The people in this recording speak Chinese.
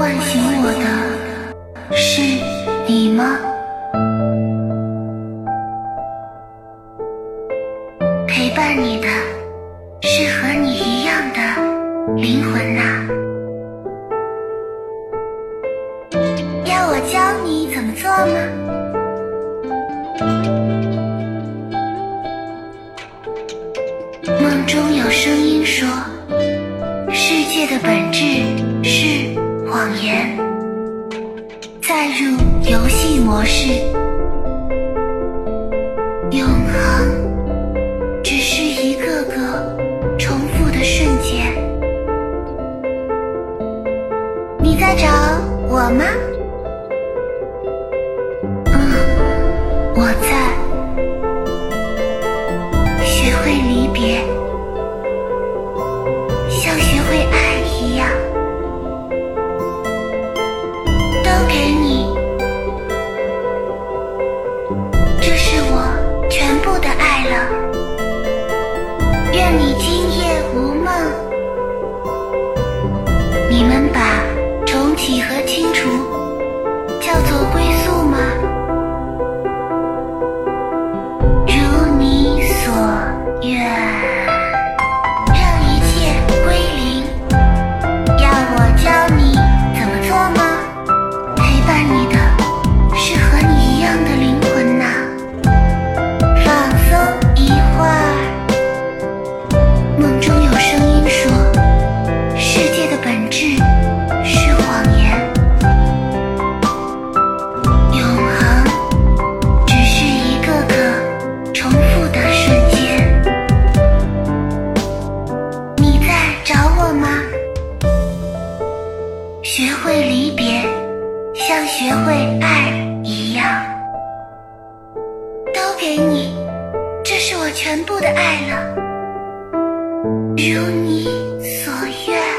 唤醒我的是你吗？陪伴你的是和你一样的灵魂呐。要我教你怎么做吗？梦中有声音说，世界的本质是谎言。再入游戏模式，永恒只是一个个重复的瞬间。你在找我吗？嗯，我在。学会离别，梦中有声音说，世界的本质是谎言，永恒只是一个个重复的瞬间。你在找我吗？学会离别，像学会爱一样，都给你，这是我全部的爱了。如你所愿。